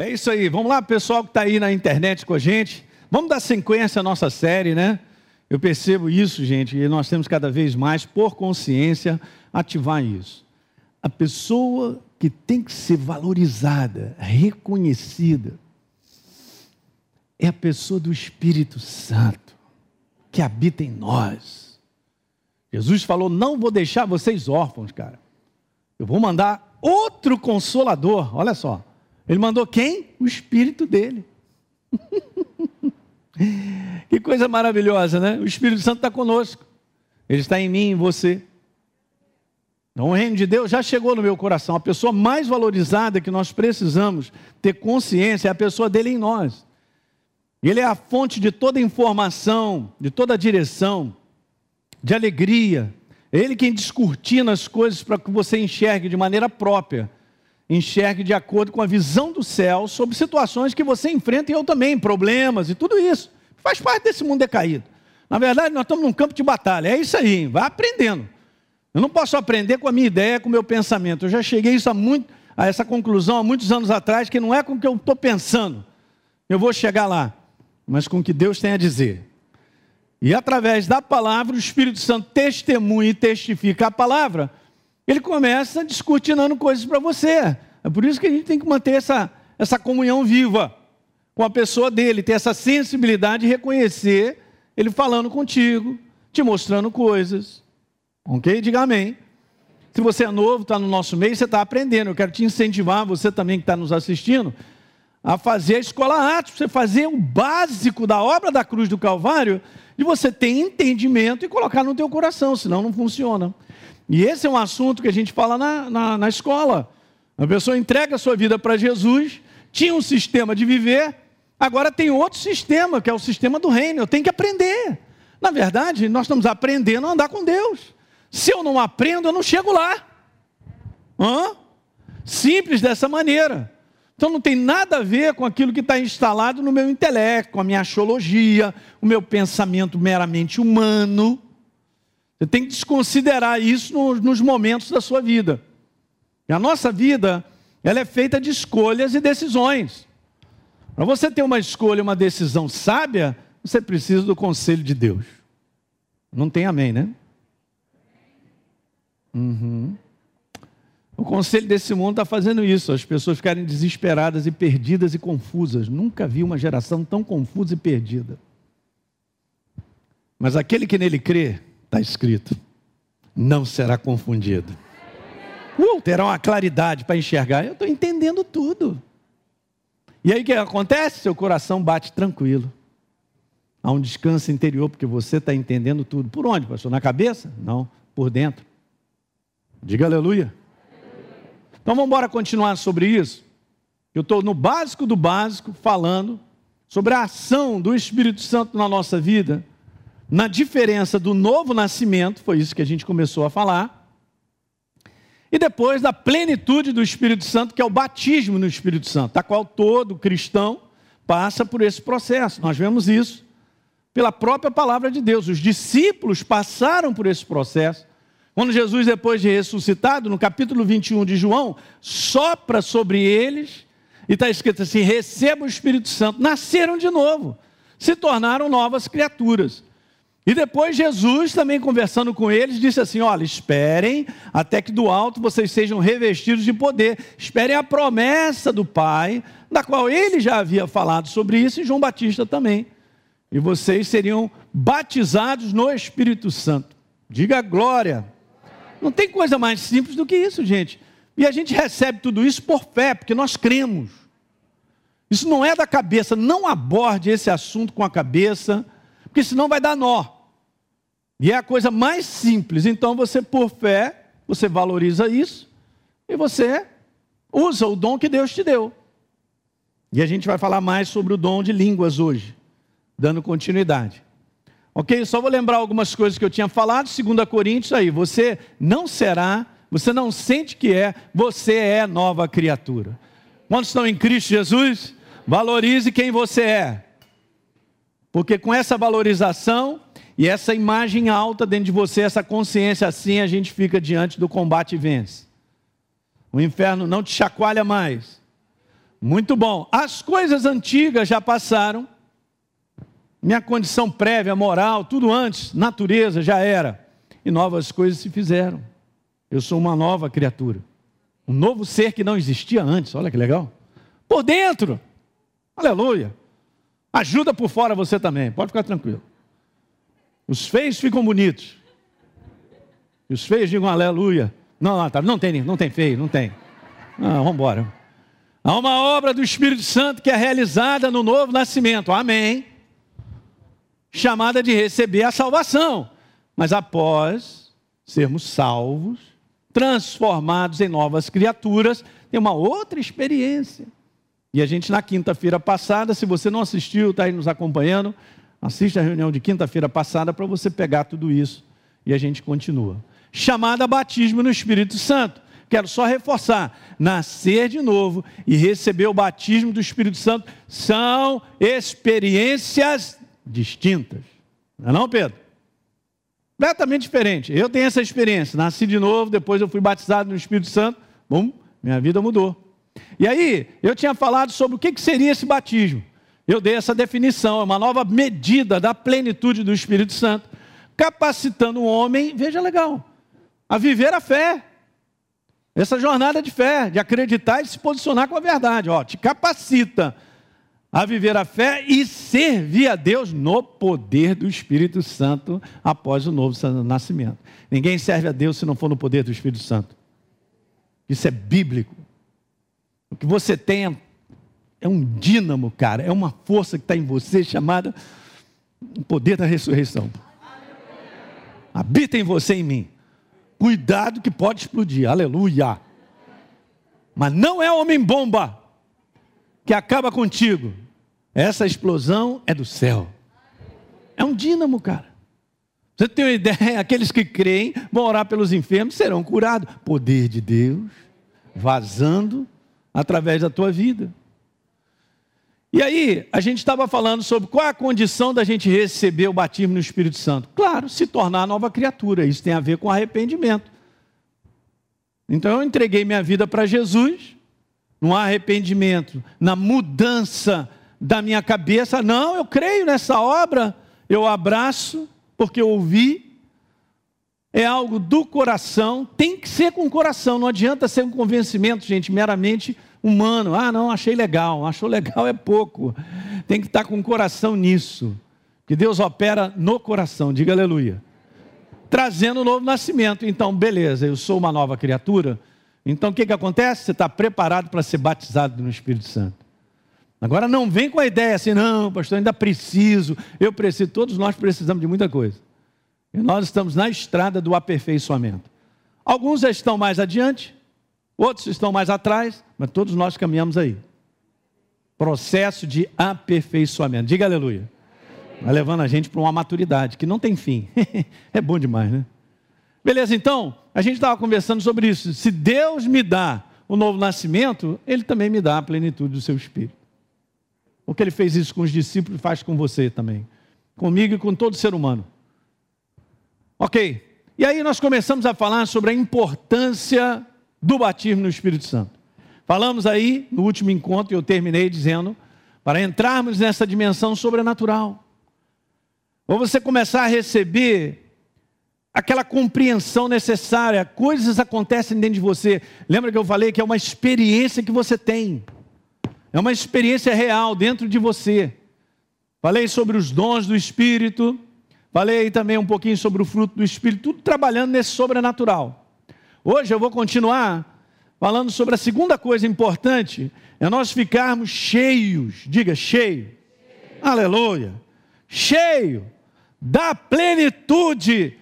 É isso aí. Vamos lá, pessoal que está aí na internet com a gente. Vamos dar sequência à nossa série, né? Eu percebo isso, gente, e nós temos cada vez mais, por consciência, ativar isso. A pessoa que tem que ser valorizada, reconhecida, é a pessoa do Espírito Santo, que habita em nós. Jesus falou: Não vou deixar vocês órfãos, cara. Eu vou mandar outro consolador. Olha só. Ele mandou quem? O Espírito dele. que coisa maravilhosa, né? O Espírito Santo está conosco. Ele está em mim, em você. Então, o reino de Deus já chegou no meu coração. A pessoa mais valorizada que nós precisamos ter consciência é a pessoa dele em nós. Ele é a fonte de toda informação, de toda direção, de alegria. É ele quem descortina as coisas para que você enxergue de maneira própria. Enxergue de acordo com a visão do céu sobre situações que você enfrenta e eu também, problemas e tudo isso. Faz parte desse mundo decaído. Na verdade, nós estamos num campo de batalha. É isso aí, vai aprendendo. Eu não posso aprender com a minha ideia, com o meu pensamento. Eu já cheguei a, muito, a essa conclusão há muitos anos atrás, que não é com o que eu estou pensando. Eu vou chegar lá, mas com o que Deus tem a dizer. E através da palavra, o Espírito Santo testemunha e testifica a palavra. Ele começa descortinando coisas para você. É por isso que a gente tem que manter essa, essa comunhão viva com a pessoa dele, ter essa sensibilidade de reconhecer ele falando contigo, te mostrando coisas. Ok? Diga amém. Se você é novo, está no nosso meio, você está aprendendo. Eu quero te incentivar, você também que está nos assistindo, a fazer a escola Atos, você fazer o básico da obra da cruz do Calvário, de você ter entendimento e colocar no teu coração, senão não funciona. E esse é um assunto que a gente fala na, na, na escola. A pessoa entrega a sua vida para Jesus, tinha um sistema de viver, agora tem outro sistema, que é o sistema do reino. Eu tenho que aprender. Na verdade, nós estamos aprendendo a andar com Deus. Se eu não aprendo, eu não chego lá. Hã? Simples dessa maneira. Então não tem nada a ver com aquilo que está instalado no meu intelecto, com a minha axiologia, o meu pensamento meramente humano. Você tem que desconsiderar isso nos momentos da sua vida. E a nossa vida, ela é feita de escolhas e decisões. Para você ter uma escolha, uma decisão sábia, você precisa do conselho de Deus. Não tem amém, né? Uhum. O conselho desse mundo está fazendo isso, as pessoas ficarem desesperadas e perdidas e confusas. Nunca vi uma geração tão confusa e perdida. Mas aquele que nele crê, está escrito, não será confundido. Uh, terá uma claridade para enxergar. Eu estou entendendo tudo. E aí o que acontece? Seu coração bate tranquilo. Há um descanso interior, porque você está entendendo tudo. Por onde, pastor? Na cabeça? Não, por dentro. Diga aleluia. Então vamos embora continuar sobre isso. Eu estou no básico do básico falando sobre a ação do Espírito Santo na nossa vida, na diferença do novo nascimento, foi isso que a gente começou a falar, e depois da plenitude do Espírito Santo, que é o batismo no Espírito Santo, da qual todo cristão passa por esse processo. Nós vemos isso pela própria palavra de Deus. Os discípulos passaram por esse processo. Quando Jesus, depois de ressuscitado, no capítulo 21 de João, sopra sobre eles, e está escrito assim: receba o Espírito Santo, nasceram de novo, se tornaram novas criaturas. E depois Jesus, também conversando com eles, disse assim: Olha, esperem até que do alto vocês sejam revestidos de poder, esperem a promessa do Pai, da qual ele já havia falado sobre isso, e João Batista também. E vocês seriam batizados no Espírito Santo. Diga glória. Não tem coisa mais simples do que isso, gente. E a gente recebe tudo isso por fé, porque nós cremos. Isso não é da cabeça, não aborde esse assunto com a cabeça, porque senão vai dar nó. E é a coisa mais simples. Então você, por fé, você valoriza isso e você usa o dom que Deus te deu. E a gente vai falar mais sobre o dom de línguas hoje, dando continuidade. Ok? Só vou lembrar algumas coisas que eu tinha falado, 2 Coríntios aí, você não será, você não sente que é, você é nova criatura. Quantos estão em Cristo Jesus? Valorize quem você é. Porque com essa valorização e essa imagem alta dentro de você, essa consciência assim, a gente fica diante do combate e vence. O inferno não te chacoalha mais. Muito bom. As coisas antigas já passaram. Minha condição prévia, moral, tudo antes, natureza já era. E novas coisas se fizeram. Eu sou uma nova criatura. Um novo ser que não existia antes. Olha que legal. Por dentro. Aleluia. Ajuda por fora você também. Pode ficar tranquilo. Os feios ficam bonitos. E os feios digam aleluia. Não, não, tá, não tem, não tem feio, não tem. Não, vamos embora. Há uma obra do Espírito Santo que é realizada no novo nascimento. Amém. Chamada de receber a salvação. Mas após sermos salvos, transformados em novas criaturas, tem uma outra experiência. E a gente, na quinta-feira passada, se você não assistiu, está aí nos acompanhando, assista a reunião de quinta-feira passada para você pegar tudo isso e a gente continua. Chamada batismo no Espírito Santo. Quero só reforçar: nascer de novo e receber o batismo do Espírito Santo são experiências distintas. Não é não, Pedro? Completamente diferente. Eu tenho essa experiência. Nasci de novo, depois eu fui batizado no Espírito Santo. Bom, minha vida mudou. E aí, eu tinha falado sobre o que seria esse batismo. Eu dei essa definição, é uma nova medida da plenitude do Espírito Santo, capacitando o homem, veja legal, a viver a fé. Essa jornada de fé, de acreditar e se posicionar com a verdade, ó, te capacita a viver a fé e servir a Deus no poder do Espírito Santo após o novo nascimento. Ninguém serve a Deus se não for no poder do Espírito Santo. Isso é bíblico. Que você tem é, um dínamo, cara, é uma força que está em você chamada o poder da ressurreição. Habita em você em mim. Cuidado que pode explodir, aleluia. Mas não é homem-bomba que acaba contigo. Essa explosão é do céu. É um dínamo, cara. Você tem uma ideia? Aqueles que creem vão orar pelos enfermos, serão curados. Poder de Deus vazando através da tua vida. E aí, a gente estava falando sobre qual é a condição da gente receber o batismo no Espírito Santo. Claro, se tornar nova criatura. Isso tem a ver com arrependimento. Então eu entreguei minha vida para Jesus, no arrependimento, na mudança da minha cabeça. Não, eu creio nessa obra, eu abraço, porque eu ouvi. É algo do coração, tem que ser com o coração, não adianta ser um convencimento, gente, meramente humano. Ah, não, achei legal. Achou legal é pouco. Tem que estar com o coração nisso. Que Deus opera no coração, diga aleluia. Trazendo o novo nascimento. Então, beleza, eu sou uma nova criatura. Então, o que, que acontece? Você está preparado para ser batizado no Espírito Santo. Agora, não vem com a ideia assim, não, pastor, ainda preciso. Eu preciso, todos nós precisamos de muita coisa. E nós estamos na estrada do aperfeiçoamento. Alguns já estão mais adiante, outros estão mais atrás, mas todos nós caminhamos aí. Processo de aperfeiçoamento. Diga aleluia. Vai levando a gente para uma maturidade que não tem fim. é bom demais, né? Beleza, então, a gente estava conversando sobre isso. Se Deus me dá o novo nascimento, Ele também me dá a plenitude do seu espírito. Porque Ele fez isso com os discípulos, faz com você também. Comigo e com todo ser humano. Ok. E aí nós começamos a falar sobre a importância do batismo no Espírito Santo. Falamos aí no último encontro, e eu terminei dizendo, para entrarmos nessa dimensão sobrenatural. Ou você começar a receber aquela compreensão necessária, coisas acontecem dentro de você. Lembra que eu falei que é uma experiência que você tem, é uma experiência real dentro de você. Falei sobre os dons do Espírito, falei também um pouquinho sobre o fruto do Espírito, tudo trabalhando nesse sobrenatural. Hoje eu vou continuar falando sobre a segunda coisa importante, é nós ficarmos cheios, diga cheio, cheio. aleluia, cheio da plenitude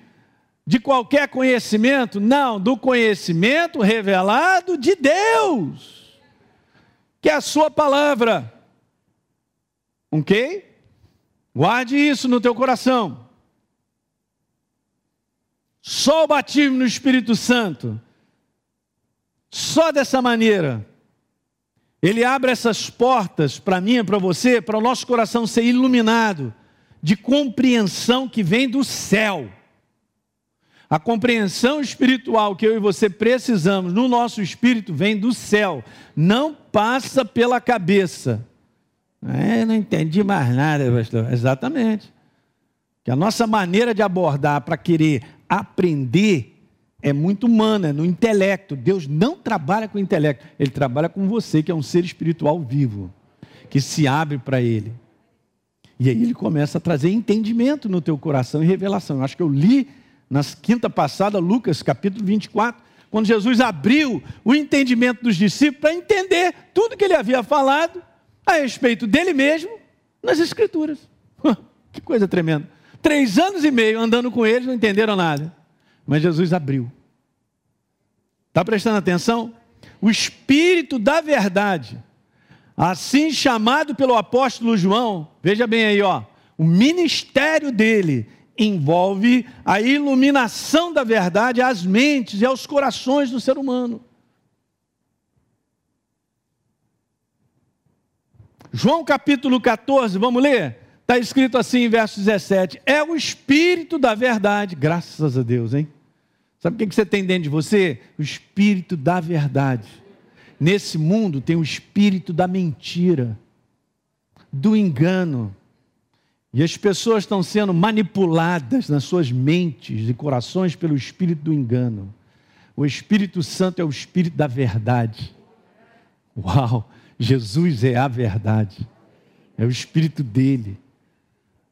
de qualquer conhecimento, não, do conhecimento revelado de Deus, que é a Sua palavra. Ok? Guarde isso no teu coração. Só o batismo no Espírito Santo, só dessa maneira, ele abre essas portas para mim para você, para o nosso coração ser iluminado de compreensão que vem do céu A compreensão espiritual que eu e você precisamos no nosso espírito vem do céu, não passa pela cabeça. É, não entendi mais nada, pastor. Exatamente. Que a nossa maneira de abordar para querer aprender é muito humana, é no intelecto. Deus não trabalha com o intelecto, ele trabalha com você, que é um ser espiritual vivo, que se abre para ele. E aí ele começa a trazer entendimento no teu coração e revelação. Eu acho que eu li na quinta passada, Lucas capítulo 24, quando Jesus abriu o entendimento dos discípulos para entender tudo que ele havia falado a respeito dele mesmo nas Escrituras. que coisa tremenda. Três anos e meio andando com eles, não entenderam nada. Mas Jesus abriu. Está prestando atenção? O Espírito da Verdade, assim chamado pelo apóstolo João, veja bem aí, ó, o ministério dele envolve a iluminação da verdade às mentes e aos corações do ser humano. João capítulo 14, vamos ler? Está escrito assim em verso 17: É o Espírito da verdade, graças a Deus, hein? Sabe o que você tem dentro de você? O Espírito da verdade. Nesse mundo tem o Espírito da mentira, do engano, e as pessoas estão sendo manipuladas nas suas mentes e corações pelo espírito do engano. O Espírito Santo é o espírito da verdade. Uau! Jesus é a verdade. É o espírito dele.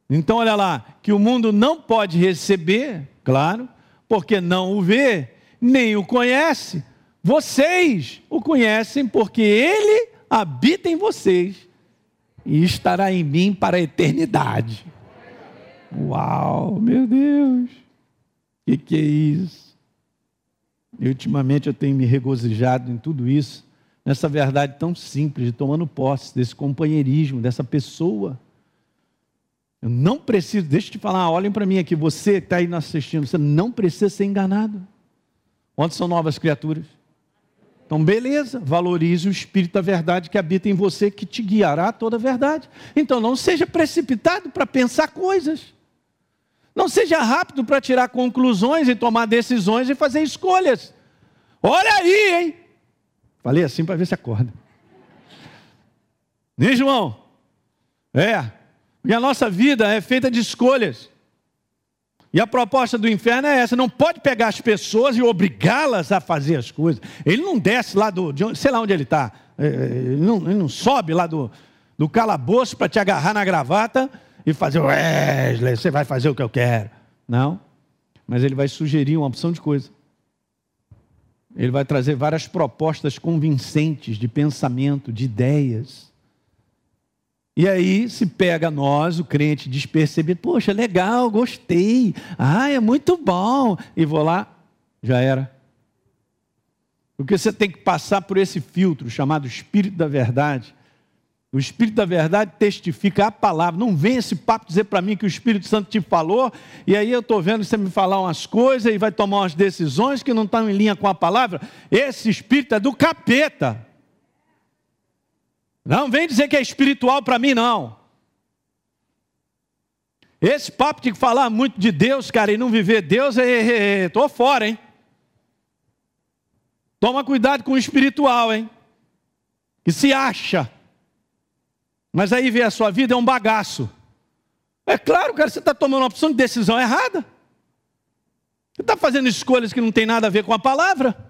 Então, olha lá, que o mundo não pode receber, claro, porque não o vê, nem o conhece. Vocês o conhecem porque ele habita em vocês e estará em mim para a eternidade. Uau, meu Deus! O que, que é isso? E ultimamente eu tenho me regozijado em tudo isso, nessa verdade tão simples, de tomando posse desse companheirismo, dessa pessoa. Eu não preciso, deixa eu te falar, olhem para mim aqui, você que está aí assistindo, você não precisa ser enganado. Onde são novas criaturas? Então, beleza, valorize o Espírito da verdade que habita em você, que te guiará a toda a verdade. Então, não seja precipitado para pensar coisas. Não seja rápido para tirar conclusões e tomar decisões e fazer escolhas. Olha aí, hein? Falei assim para ver se acorda. Nem João? É. E a nossa vida é feita de escolhas. E a proposta do inferno é essa: não pode pegar as pessoas e obrigá-las a fazer as coisas. Ele não desce lá do. De, sei lá onde ele está. É, ele, não, ele não sobe lá do, do calabouço para te agarrar na gravata e fazer, Wesley, você vai fazer o que eu quero. Não. Mas ele vai sugerir uma opção de coisa. Ele vai trazer várias propostas convincentes de pensamento, de ideias. E aí se pega nós, o crente despercebido, poxa, legal, gostei, ah, é muito bom, e vou lá, já era. Porque você tem que passar por esse filtro chamado Espírito da Verdade. O Espírito da Verdade testifica a palavra. Não vem esse papo dizer para mim que o Espírito Santo te falou, e aí eu estou vendo você me falar umas coisas e vai tomar umas decisões que não estão em linha com a palavra. Esse Espírito é do capeta. Não vem dizer que é espiritual para mim, não. Esse papo de falar muito de Deus, cara, e não viver Deus, estou é, é, é, fora, hein? Toma cuidado com o espiritual, hein? Que se acha. Mas aí vê a sua vida, é um bagaço. É claro, cara, você está tomando uma opção de decisão errada. Você está fazendo escolhas que não tem nada a ver com a palavra.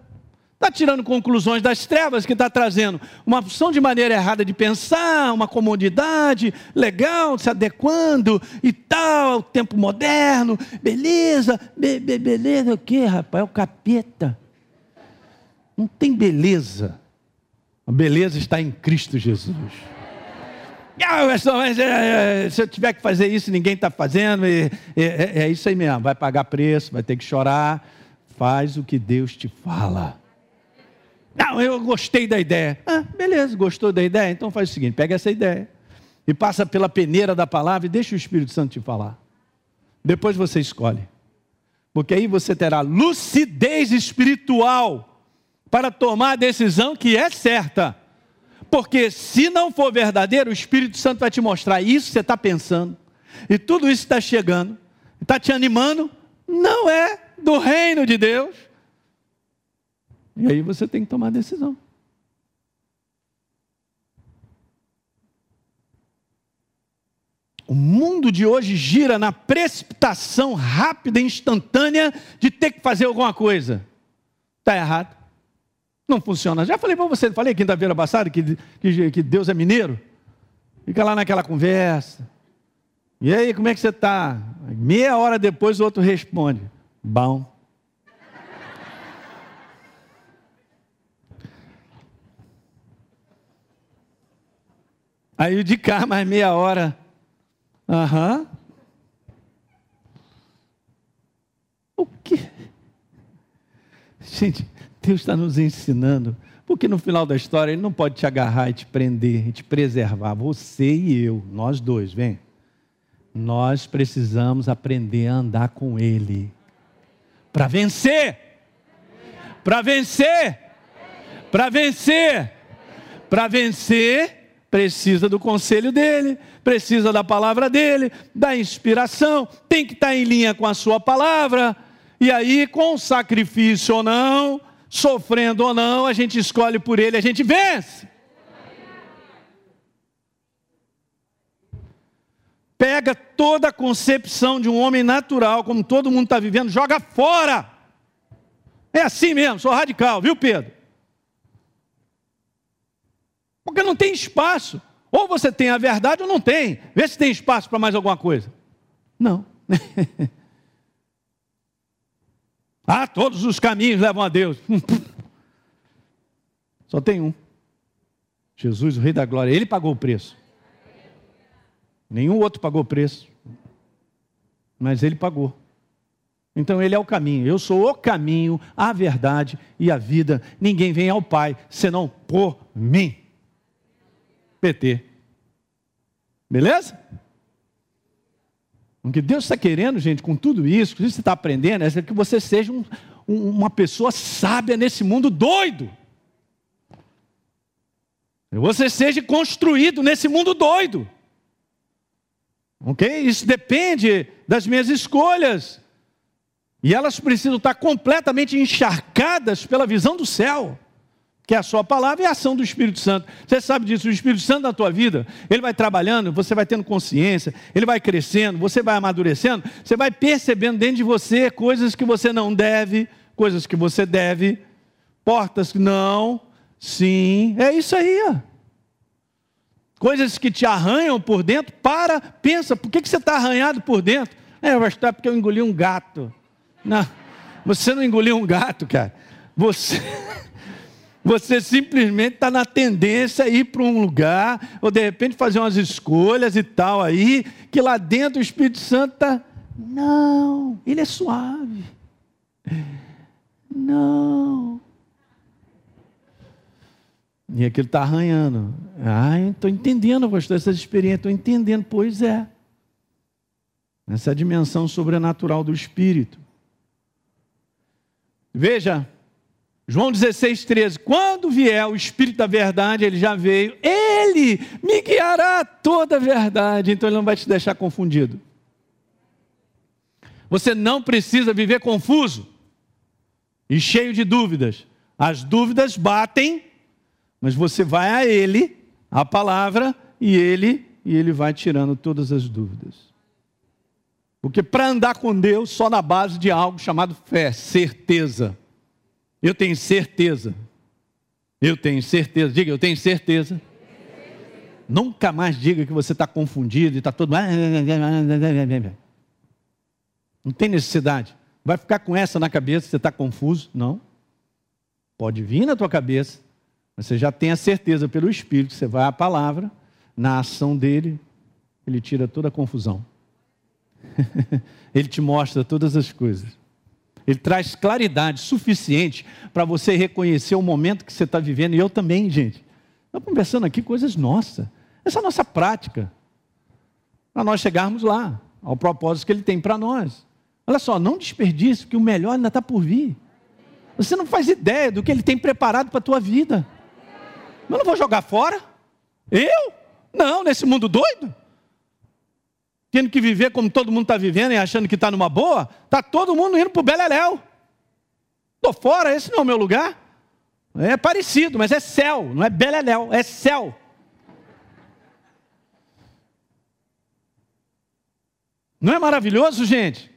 Está tirando conclusões das trevas que está trazendo uma opção de maneira errada de pensar, uma comodidade legal, se adequando e tal, tempo moderno, beleza, be, be, beleza, o que, rapaz? É o capeta. Não tem beleza. A beleza está em Cristo Jesus. Ah, mas, é, é, se eu tiver que fazer isso, ninguém está fazendo. É, é, é isso aí mesmo. Vai pagar preço, vai ter que chorar. Faz o que Deus te fala. Não, eu gostei da ideia. Ah, beleza, gostou da ideia? Então faz o seguinte: pega essa ideia e passa pela peneira da palavra e deixa o Espírito Santo te falar. Depois você escolhe. Porque aí você terá lucidez espiritual para tomar a decisão que é certa. Porque se não for verdadeiro, o Espírito Santo vai te mostrar isso que você está pensando, e tudo isso está chegando, está te animando, não é do reino de Deus. E aí você tem que tomar decisão. O mundo de hoje gira na precipitação rápida e instantânea de ter que fazer alguma coisa. Está errado. Não funciona. Já falei para você, falei quinta-feira passada que, que, que, Deus é mineiro. Fica lá naquela conversa. E aí, como é que você está? Meia hora depois o outro responde: Bom. Aí de cá, mais meia hora. Aham. O que? Gente, Deus está nos ensinando. Porque no final da história ele não pode te agarrar e te prender, e te preservar. Você e eu, nós dois, vem. Nós precisamos aprender a andar com Ele. Para vencer. Para vencer. Para vencer. Para vencer, precisa do conselho dele, precisa da palavra dele, da inspiração, tem que estar em linha com a sua palavra. E aí, com sacrifício ou não, sofrendo ou não, a gente escolhe por ele, a gente vence. Pega toda a concepção de um homem natural, como todo mundo está vivendo, joga fora. É assim mesmo, sou radical, viu, Pedro? Porque não tem espaço. Ou você tem a verdade ou não tem. Vê se tem espaço para mais alguma coisa. Não. Ah, todos os caminhos levam a Deus. Só tem um. Jesus, o Rei da Glória. Ele pagou o preço. Nenhum outro pagou o preço. Mas ele pagou. Então ele é o caminho. Eu sou o caminho, a verdade e a vida. Ninguém vem ao Pai senão por mim. PT. Beleza? O que Deus está querendo, gente, com tudo isso, que você está aprendendo, é que você seja um, um, uma pessoa sábia nesse mundo doido. Que você seja construído nesse mundo doido. Ok? Isso depende das minhas escolhas. E elas precisam estar completamente encharcadas pela visão do céu que é a sua palavra e a ação do Espírito Santo. Você sabe disso, o Espírito Santo na tua vida, ele vai trabalhando, você vai tendo consciência, ele vai crescendo, você vai amadurecendo, você vai percebendo dentro de você coisas que você não deve, coisas que você deve, portas que não, sim, é isso aí. Ó. Coisas que te arranham por dentro, para, pensa, por que, que você está arranhado por dentro? É, pastor, é porque eu engoli um gato. Não, você não engoliu um gato, cara. Você... Você simplesmente está na tendência a ir para um lugar, ou de repente fazer umas escolhas e tal aí, que lá dentro o Espírito Santo está. Não, ele é suave. Não. E aqui ele está arranhando. Ah, estou entendendo, pastor, essas experiências, estou entendendo. Pois é. Essa é a dimensão sobrenatural do Espírito. Veja, João 16, 13. Quando vier o Espírito da verdade, ele já veio, ele me guiará toda a verdade. Então ele não vai te deixar confundido. Você não precisa viver confuso e cheio de dúvidas. As dúvidas batem, mas você vai a ele, a palavra, e ele e ele vai tirando todas as dúvidas. Porque para andar com Deus só na base de algo chamado fé, certeza. Eu tenho certeza. Eu tenho certeza. Diga, eu tenho certeza. Nunca mais diga que você está confundido e está todo. Não tem necessidade. Vai ficar com essa na cabeça, você está confuso? Não. Pode vir na tua cabeça, mas você já tem a certeza pelo Espírito, você vai à palavra, na ação dele, ele tira toda a confusão. ele te mostra todas as coisas. Ele traz claridade suficiente para você reconhecer o momento que você está vivendo. E eu também, gente. Estamos conversando aqui coisas nossas. Essa é a nossa prática. Para nós chegarmos lá, ao propósito que Ele tem para nós. Olha só, não desperdice, porque o melhor ainda está por vir. Você não faz ideia do que Ele tem preparado para a tua vida. Eu não vou jogar fora. Eu? Não, nesse mundo doido. Tendo que viver como todo mundo está vivendo e achando que está numa boa, está todo mundo indo para o Beleléu. Estou fora, esse não é o meu lugar. É parecido, mas é céu, não é Beleléu, é céu. Não é maravilhoso, gente?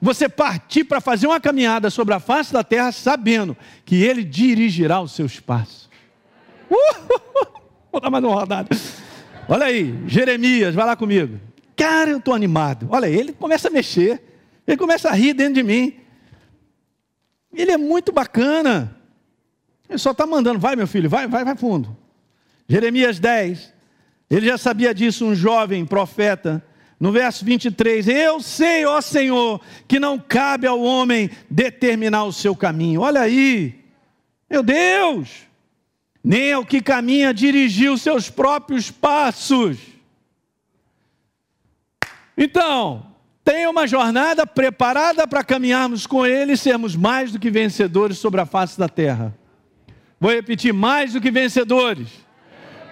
Você partir para fazer uma caminhada sobre a face da terra, sabendo que Ele dirigirá os seus passos. Uh! Vou dar mais uma rodada. Olha aí, Jeremias, vai lá comigo. Cara, eu estou animado. Olha ele começa a mexer, ele começa a rir dentro de mim. Ele é muito bacana. Ele só está mandando, vai meu filho, vai, vai, vai fundo. Jeremias 10, ele já sabia disso, um jovem profeta. No verso 23, eu sei, ó Senhor, que não cabe ao homem determinar o seu caminho. Olha aí, meu Deus, nem ao que caminha dirigir os seus próprios passos. Então, tenha uma jornada preparada para caminharmos com Ele e sermos mais do que vencedores sobre a face da terra. Vou repetir: mais do que vencedores.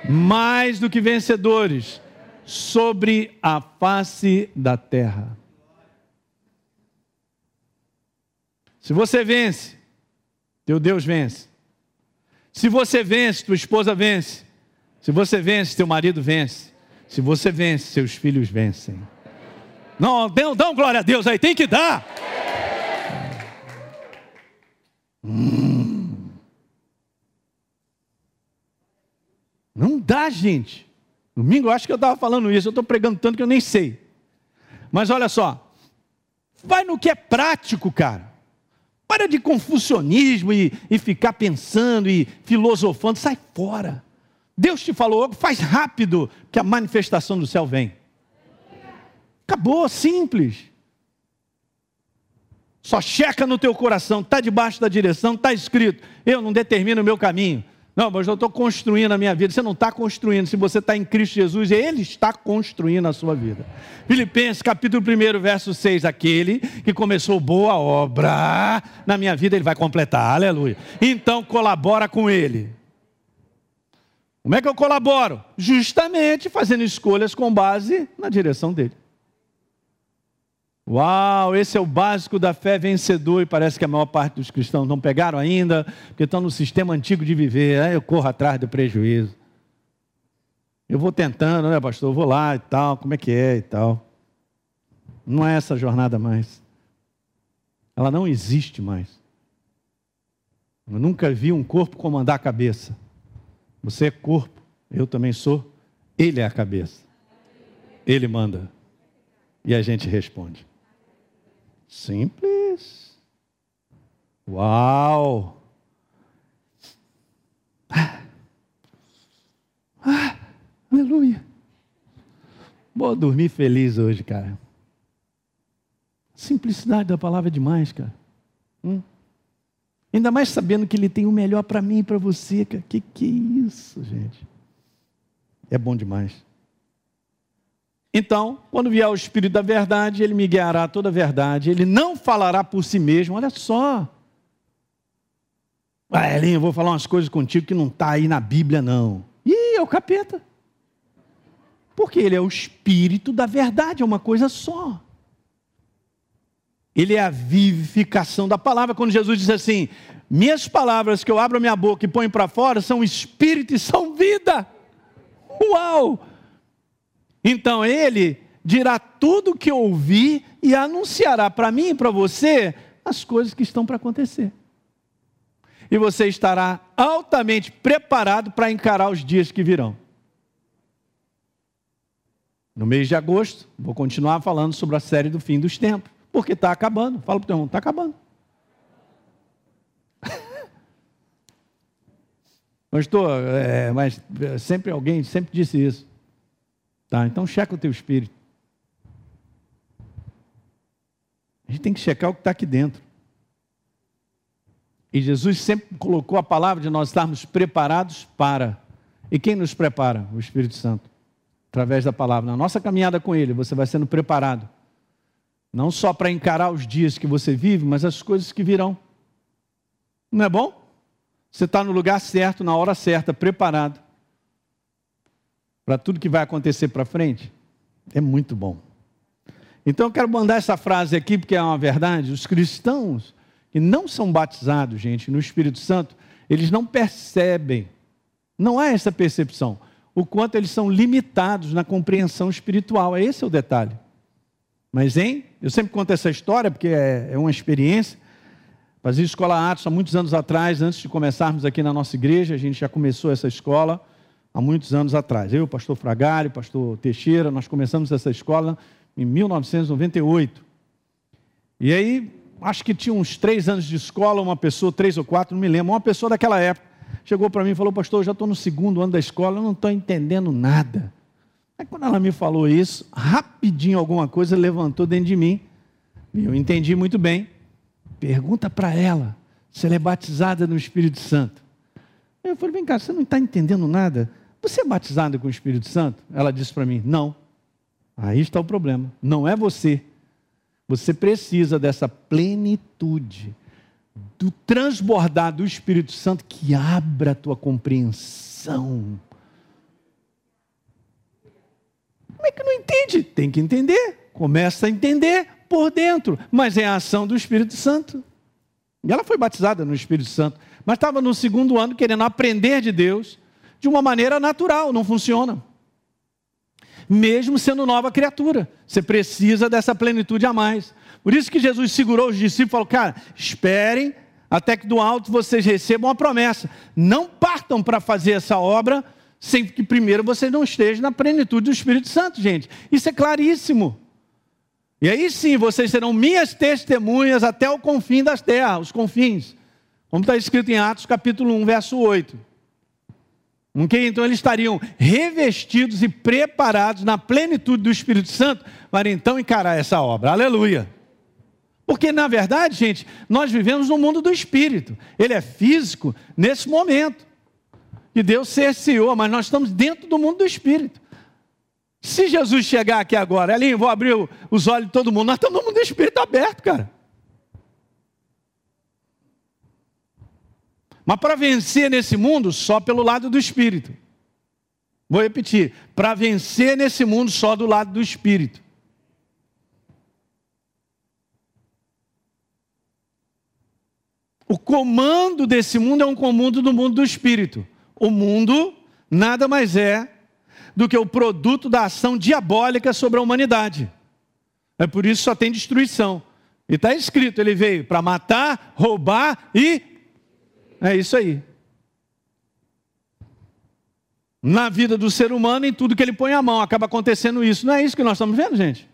Mais do que vencedores sobre a face da terra. Se você vence, teu Deus vence. Se você vence, tua esposa vence. Se você vence, teu marido vence. Se você vence, seus filhos vencem. Não, dão, dão glória a Deus aí, tem que dar. Hum. Não dá, gente. Domingo eu acho que eu estava falando isso, eu estou pregando tanto que eu nem sei. Mas olha só, vai no que é prático, cara. Para de confucionismo e, e ficar pensando e filosofando, sai fora. Deus te falou, faz rápido que a manifestação do céu vem. Acabou, simples. Só checa no teu coração, está debaixo da direção, está escrito. Eu não determino o meu caminho. Não, mas eu estou construindo a minha vida. Você não está construindo. Se você está em Cristo Jesus, Ele está construindo a sua vida. Filipenses capítulo 1, verso 6. Aquele que começou boa obra na minha vida, Ele vai completar. Aleluia. Então colabora com Ele. Como é que eu colaboro? Justamente fazendo escolhas com base na direção dele. Uau, esse é o básico da fé vencedor e parece que a maior parte dos cristãos não pegaram ainda, porque estão no sistema antigo de viver. Aí eu corro atrás do prejuízo. Eu vou tentando, né, pastor? Eu vou lá e tal, como é que é e tal. Não é essa jornada mais. Ela não existe mais. Eu nunca vi um corpo comandar a cabeça. Você é corpo, eu também sou. Ele é a cabeça. Ele manda. E a gente responde. Simples. Uau! Ah, ah, aleluia. Vou dormir feliz hoje, cara. Simplicidade da palavra é demais, cara. Hum? Ainda mais sabendo que Ele tem o melhor para mim e para você, cara. Que que é isso, gente? É bom demais. Então, quando vier o Espírito da verdade, ele me guiará toda a verdade. Ele não falará por si mesmo. Olha só. Ah, Elinho, eu vou falar umas coisas contigo que não está aí na Bíblia, não. Ih, é o capeta. Porque ele é o Espírito da verdade, é uma coisa só. Ele é a vivificação da palavra. Quando Jesus diz assim: Minhas palavras que eu abro a minha boca e ponho para fora são espírito e são vida. Uau! Então ele dirá tudo o que ouvi e anunciará para mim e para você as coisas que estão para acontecer. E você estará altamente preparado para encarar os dias que virão. No mês de agosto, vou continuar falando sobre a série do fim dos tempos, porque está acabando. Fala para o teu irmão, está acabando. Pastor, é, mas sempre alguém sempre disse isso. Tá, então checa o teu espírito. A gente tem que checar o que está aqui dentro. E Jesus sempre colocou a palavra de nós estarmos preparados para. E quem nos prepara? O Espírito Santo. Através da palavra. Na nossa caminhada com Ele, você vai sendo preparado. Não só para encarar os dias que você vive, mas as coisas que virão. Não é bom? Você está no lugar certo, na hora certa, preparado para tudo que vai acontecer para frente? É muito bom. Então eu quero mandar essa frase aqui, porque é uma verdade. Os cristãos que não são batizados, gente, no Espírito Santo, eles não percebem, não há essa percepção, o quanto eles são limitados na compreensão espiritual. Esse é o detalhe. Mas, hein? Eu sempre conto essa história porque é, é uma experiência. Fazia escola Atos há muitos anos atrás, antes de começarmos aqui na nossa igreja, a gente já começou essa escola há muitos anos atrás. Eu, pastor Fragari, pastor Teixeira, nós começamos essa escola em 1998. E aí, acho que tinha uns três anos de escola, uma pessoa, três ou quatro, não me lembro, uma pessoa daquela época, chegou para mim e falou, pastor, eu já estou no segundo ano da escola, eu não estou entendendo nada. Aí quando ela me falou isso, rapidinho alguma coisa levantou dentro de mim, e eu entendi muito bem. Pergunta para ela se ela é batizada no Espírito Santo. Eu falei, vem cá, você não está entendendo nada? Você é batizada com o Espírito Santo? Ela disse para mim, não. Aí está o problema. Não é você. Você precisa dessa plenitude, do transbordar do Espírito Santo que abra a tua compreensão. Como é que não entende? Tem que entender. Começa a entender por dentro, mas é a ação do Espírito Santo. E ela foi batizada no Espírito Santo, mas estava no segundo ano querendo aprender de Deus de uma maneira natural, não funciona mesmo sendo nova criatura. Você precisa dessa plenitude a mais. Por isso que Jesus segurou os discípulos e falou: Cara, esperem até que do alto vocês recebam a promessa. Não partam para fazer essa obra sem que primeiro vocês não estejam na plenitude do Espírito Santo, gente. Isso é claríssimo. E aí sim vocês serão minhas testemunhas até o confim das terras, os confins. Como está escrito em Atos capítulo 1, verso 8. Okay? Então eles estariam revestidos e preparados na plenitude do Espírito Santo para então encarar essa obra. Aleluia! Porque, na verdade, gente, nós vivemos no mundo do Espírito. Ele é físico nesse momento. E Deus cerceou, mas nós estamos dentro do mundo do Espírito. Se Jesus chegar aqui agora, ali, vou abrir os olhos de todo mundo, nós estamos no mundo do Espírito aberto, cara. Mas para vencer nesse mundo, só pelo lado do espírito. Vou repetir: para vencer nesse mundo, só do lado do espírito. O comando desse mundo é um comando do mundo do espírito. O mundo nada mais é do que o produto da ação diabólica sobre a humanidade. É por isso só tem destruição. E está escrito: ele veio para matar, roubar e é isso aí. Na vida do ser humano, em tudo que ele põe a mão, acaba acontecendo isso. Não é isso que nós estamos vendo, gente?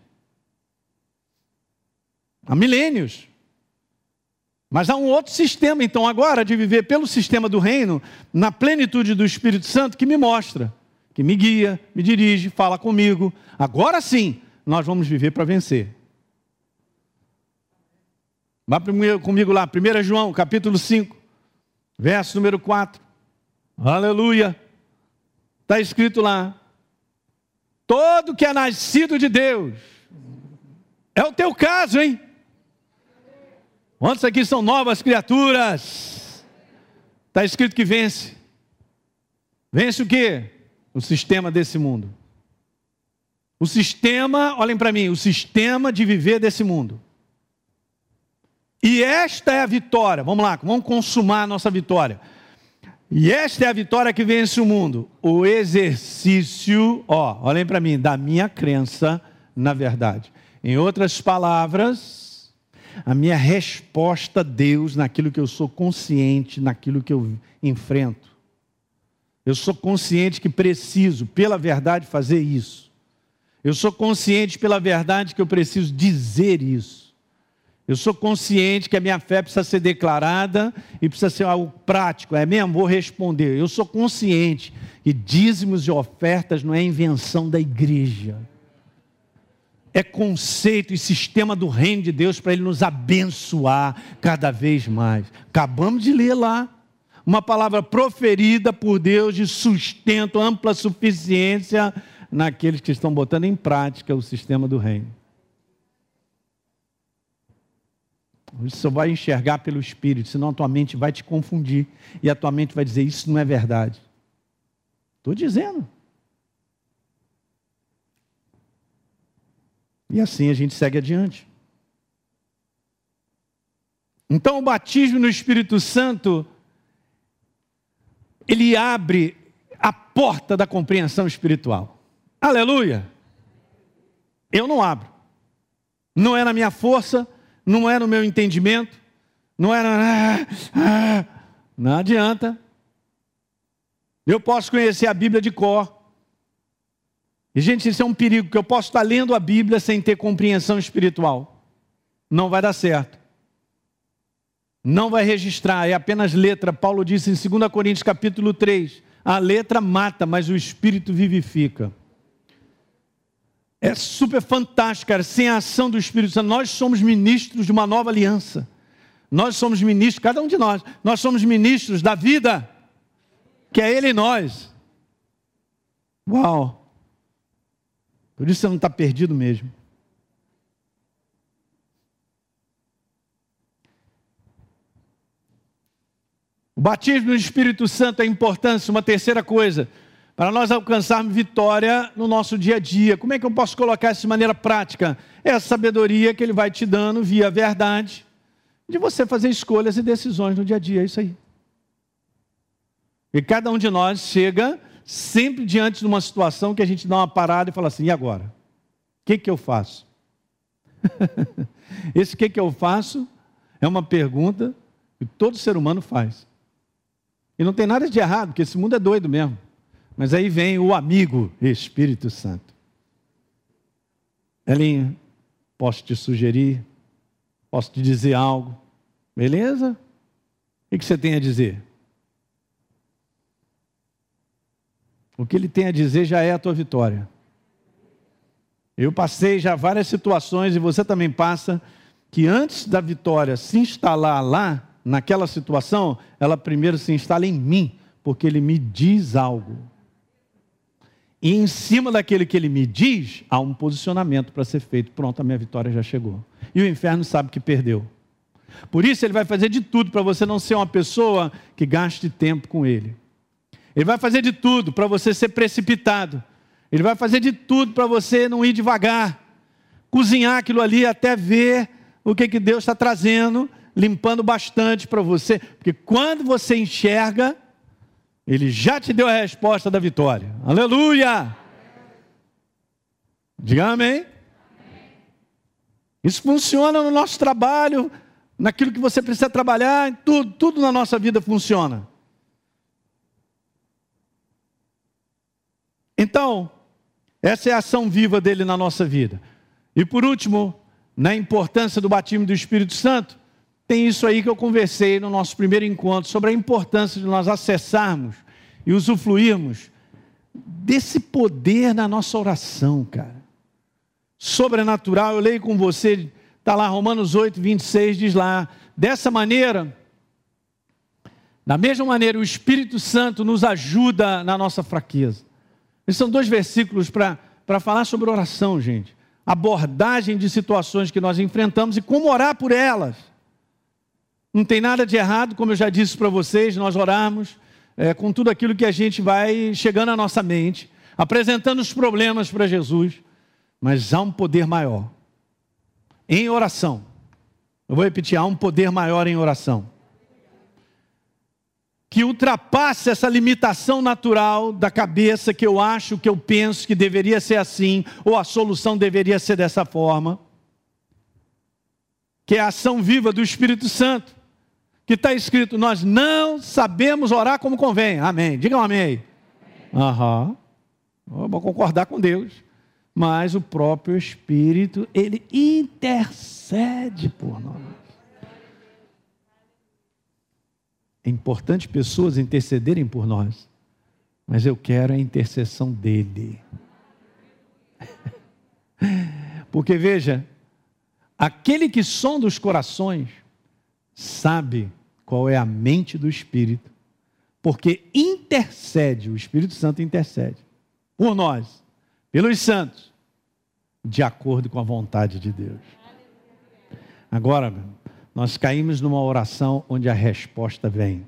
Há milênios. Mas há um outro sistema, então, agora, de viver pelo sistema do reino, na plenitude do Espírito Santo, que me mostra, que me guia, me dirige, fala comigo. Agora sim, nós vamos viver para vencer. Vá comigo lá, 1 João, capítulo 5. Verso número 4. Aleluia. Está escrito lá: Todo que é nascido de Deus. É o teu caso, hein? Quantos aqui são novas criaturas? Está escrito que vence. Vence o quê? O sistema desse mundo. O sistema, olhem para mim, o sistema de viver desse mundo. E esta é a vitória. Vamos lá, vamos consumar a nossa vitória. E esta é a vitória que vence o mundo. O exercício, ó, olhem para mim, da minha crença na verdade. Em outras palavras, a minha resposta a Deus naquilo que eu sou consciente, naquilo que eu enfrento. Eu sou consciente que preciso, pela verdade, fazer isso. Eu sou consciente pela verdade que eu preciso dizer isso. Eu sou consciente que a minha fé precisa ser declarada e precisa ser algo prático. É mesmo? Vou responder. Eu sou consciente que dízimos e ofertas não é invenção da igreja. É conceito e sistema do reino de Deus para Ele nos abençoar cada vez mais. Acabamos de ler lá. Uma palavra proferida por Deus de sustento, ampla suficiência naqueles que estão botando em prática o sistema do reino. Você só vai enxergar pelo Espírito, senão a tua mente vai te confundir e a tua mente vai dizer: Isso não é verdade. Estou dizendo. E assim a gente segue adiante. Então, o batismo no Espírito Santo, ele abre a porta da compreensão espiritual. Aleluia! Eu não abro. Não é na minha força, não é no meu entendimento, não é na. Não adianta. Eu posso conhecer a Bíblia de cor. E, gente, isso é um perigo, que eu posso estar lendo a Bíblia sem ter compreensão espiritual. Não vai dar certo. Não vai registrar, é apenas letra. Paulo disse em 2 Coríntios capítulo 3, a letra mata, mas o espírito vivifica. É super fantástico, cara. Sem a ação do Espírito Santo, nós somos ministros de uma nova aliança. Nós somos ministros, cada um de nós, nós somos ministros da vida, que é Ele e nós. Uau! Por isso você não está perdido mesmo. O batismo no Espírito Santo é importante, uma terceira coisa, para nós alcançarmos vitória no nosso dia a dia. Como é que eu posso colocar isso de maneira prática? É a sabedoria que ele vai te dando via verdade, de você fazer escolhas e decisões no dia a dia, é isso aí. E cada um de nós chega sempre diante de uma situação que a gente dá uma parada e fala assim: e agora? O que, que eu faço? Esse que, que eu faço é uma pergunta que todo ser humano faz. E não tem nada de errado, porque esse mundo é doido mesmo. Mas aí vem o amigo Espírito Santo. Elinho, posso te sugerir? Posso te dizer algo? Beleza? O que você tem a dizer? O que ele tem a dizer já é a tua vitória. Eu passei já várias situações e você também passa que antes da vitória se instalar lá, naquela situação, ela primeiro se instala em mim, porque ele me diz algo. E em cima daquele que ele me diz, há um posicionamento para ser feito. Pronto, a minha vitória já chegou. E o inferno sabe que perdeu. Por isso ele vai fazer de tudo para você não ser uma pessoa que gaste tempo com ele. Ele vai fazer de tudo para você ser precipitado. Ele vai fazer de tudo para você não ir devagar. Cozinhar aquilo ali até ver o que, que Deus está trazendo, limpando bastante para você. Porque quando você enxerga, Ele já te deu a resposta da vitória. Aleluia! Diga amém. Isso funciona no nosso trabalho, naquilo que você precisa trabalhar, tudo, tudo na nossa vida funciona. Então, essa é a ação viva dele na nossa vida. E por último, na importância do batismo do Espírito Santo, tem isso aí que eu conversei no nosso primeiro encontro, sobre a importância de nós acessarmos e usufruirmos desse poder na nossa oração, cara. Sobrenatural, eu leio com você, está lá Romanos 8, 26, diz lá, dessa maneira, da mesma maneira, o Espírito Santo nos ajuda na nossa fraqueza. Esses são dois versículos para falar sobre oração, gente. Abordagem de situações que nós enfrentamos e como orar por elas. Não tem nada de errado, como eu já disse para vocês, nós orarmos é, com tudo aquilo que a gente vai chegando à nossa mente, apresentando os problemas para Jesus, mas há um poder maior em oração. Eu vou repetir: há um poder maior em oração que ultrapasse essa limitação natural da cabeça que eu acho, que eu penso que deveria ser assim, ou a solução deveria ser dessa forma, que é a ação viva do Espírito Santo, que está escrito: nós não sabemos orar como convém. Amém. Digam amém aí. Aham. Vou concordar com Deus. Mas o próprio Espírito, ele intercede por nós. É importante pessoas intercederem por nós, mas eu quero a intercessão dele. Porque veja, aquele que sonda os corações sabe qual é a mente do Espírito, porque intercede, o Espírito Santo intercede por nós, pelos santos, de acordo com a vontade de Deus. Agora, nós caímos numa oração onde a resposta vem.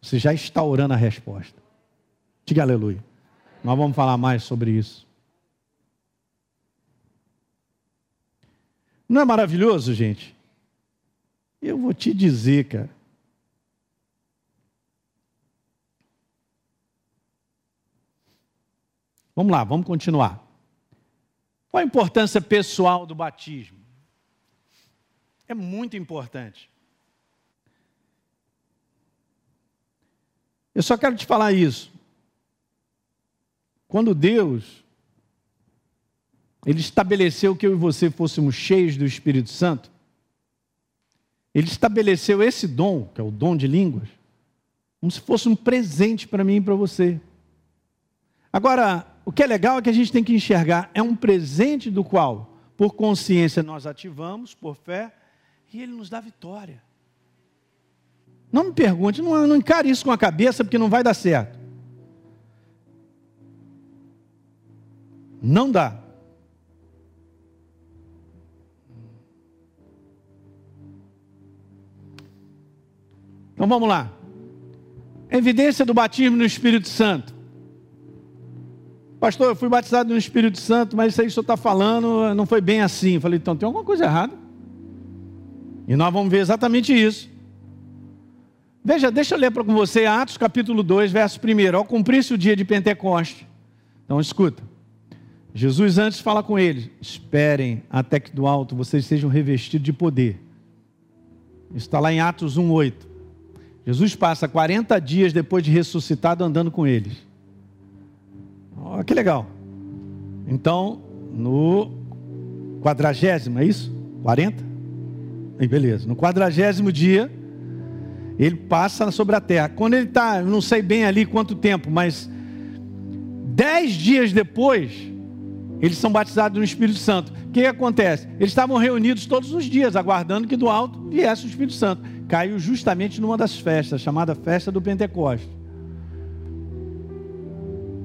Você já está orando a resposta. Diga aleluia. Nós vamos falar mais sobre isso. Não é maravilhoso, gente? Eu vou te dizer, cara. Vamos lá, vamos continuar. Qual a importância pessoal do batismo? É muito importante. Eu só quero te falar isso. Quando Deus ele estabeleceu que eu e você fôssemos cheios do Espírito Santo, ele estabeleceu esse dom, que é o dom de línguas, como se fosse um presente para mim e para você. Agora, o que é legal é que a gente tem que enxergar, é um presente do qual, por consciência, nós ativamos, por fé, e ele nos dá vitória. Não me pergunte, não, não encare isso com a cabeça, porque não vai dar certo. Não dá. Então vamos lá. Evidência do batismo no Espírito Santo. Pastor, eu fui batizado no Espírito Santo, mas isso aí o senhor está falando não foi bem assim. Eu falei, então tem alguma coisa errada. E nós vamos ver exatamente isso. Veja, deixa eu ler para com você Atos capítulo 2, verso 1. Ao cumprir-se o dia de Pentecoste. Então escuta. Jesus antes fala com eles: esperem até que do alto vocês sejam revestidos de poder. Isso está lá em Atos 1, 8. Jesus passa 40 dias depois de ressuscitado andando com eles. Olha que legal. Então, no quadragésimo, é isso? 40? Aí, beleza. No quadragésimo dia, ele passa sobre a terra. Quando ele está, não sei bem ali quanto tempo, mas dez dias depois, eles são batizados no Espírito Santo. O que acontece? Eles estavam reunidos todos os dias, aguardando que do alto viesse o Espírito Santo caiu justamente numa das festas, chamada Festa do Pentecostes.